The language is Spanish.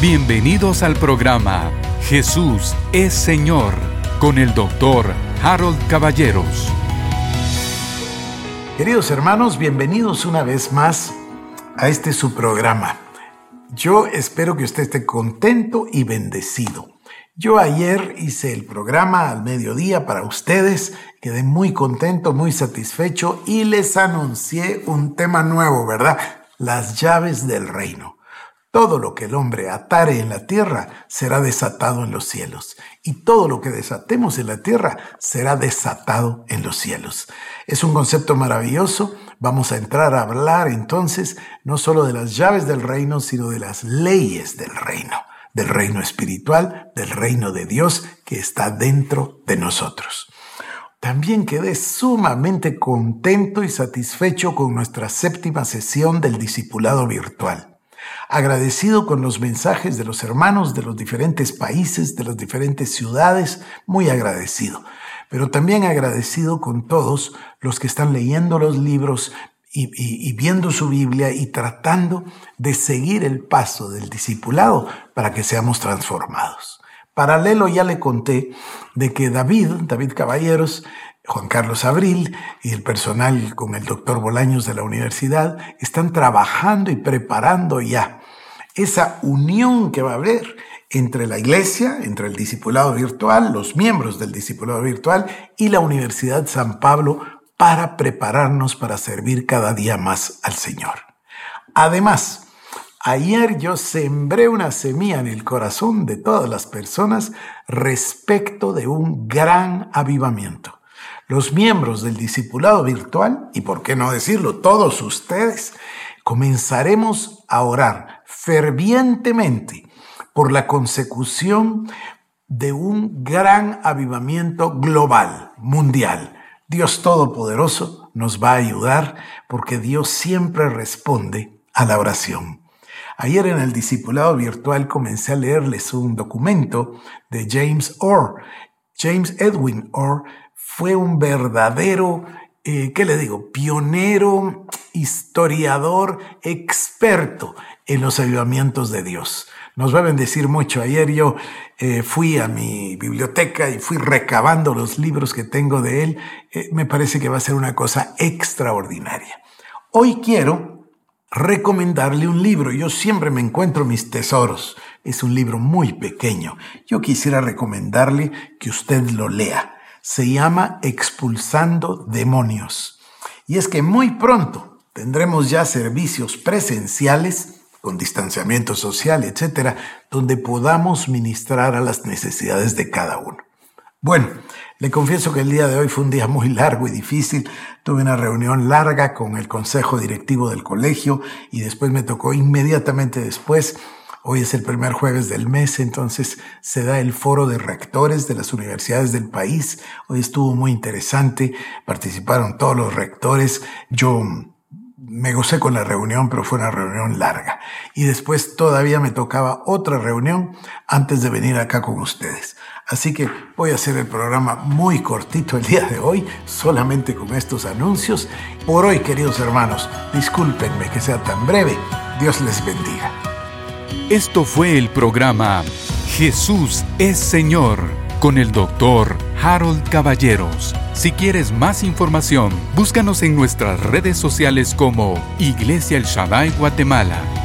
Bienvenidos al programa Jesús es Señor con el doctor Harold Caballeros. Queridos hermanos, bienvenidos una vez más a este su programa. Yo espero que usted esté contento y bendecido. Yo ayer hice el programa al mediodía para ustedes, quedé muy contento, muy satisfecho y les anuncié un tema nuevo, ¿verdad? Las llaves del reino. Todo lo que el hombre atare en la tierra será desatado en los cielos, y todo lo que desatemos en la tierra será desatado en los cielos. Es un concepto maravilloso. Vamos a entrar a hablar entonces no solo de las llaves del reino, sino de las leyes del reino del reino espiritual, del reino de Dios que está dentro de nosotros. También quedé sumamente contento y satisfecho con nuestra séptima sesión del discipulado virtual. Agradecido con los mensajes de los hermanos de los diferentes países, de las diferentes ciudades, muy agradecido. Pero también agradecido con todos los que están leyendo los libros, y, viendo su Biblia y tratando de seguir el paso del discipulado para que seamos transformados. Paralelo ya le conté de que David, David Caballeros, Juan Carlos Abril y el personal con el doctor Bolaños de la universidad están trabajando y preparando ya esa unión que va a haber entre la iglesia, entre el discipulado virtual, los miembros del discipulado virtual y la Universidad San Pablo para prepararnos para servir cada día más al Señor. Además, ayer yo sembré una semilla en el corazón de todas las personas respecto de un gran avivamiento. Los miembros del discipulado virtual, y por qué no decirlo, todos ustedes, comenzaremos a orar fervientemente por la consecución de un gran avivamiento global, mundial Dios Todopoderoso nos va a ayudar porque Dios siempre responde a la oración. Ayer en el discipulado virtual comencé a leerles un documento de James Orr. James Edwin Orr fue un verdadero, eh, ¿qué le digo?, pionero, historiador, experto en los ayudamientos de Dios nos va a bendecir mucho. Ayer yo eh, fui a mi biblioteca y fui recabando los libros que tengo de él. Eh, me parece que va a ser una cosa extraordinaria. Hoy quiero recomendarle un libro. Yo siempre me encuentro mis tesoros. Es un libro muy pequeño. Yo quisiera recomendarle que usted lo lea. Se llama Expulsando Demonios. Y es que muy pronto tendremos ya servicios presenciales con distanciamiento social, etcétera, donde podamos ministrar a las necesidades de cada uno. Bueno, le confieso que el día de hoy fue un día muy largo y difícil. Tuve una reunión larga con el consejo directivo del colegio y después me tocó inmediatamente después. Hoy es el primer jueves del mes, entonces se da el foro de rectores de las universidades del país. Hoy estuvo muy interesante, participaron todos los rectores. Yo me gocé con la reunión, pero fue una reunión larga. Y después todavía me tocaba otra reunión antes de venir acá con ustedes. Así que voy a hacer el programa muy cortito el día de hoy, solamente con estos anuncios. Por hoy, queridos hermanos, discúlpenme que sea tan breve. Dios les bendiga. Esto fue el programa Jesús es Señor con el doctor Harold Caballeros. Si quieres más información, búscanos en nuestras redes sociales como Iglesia El Shaddai Guatemala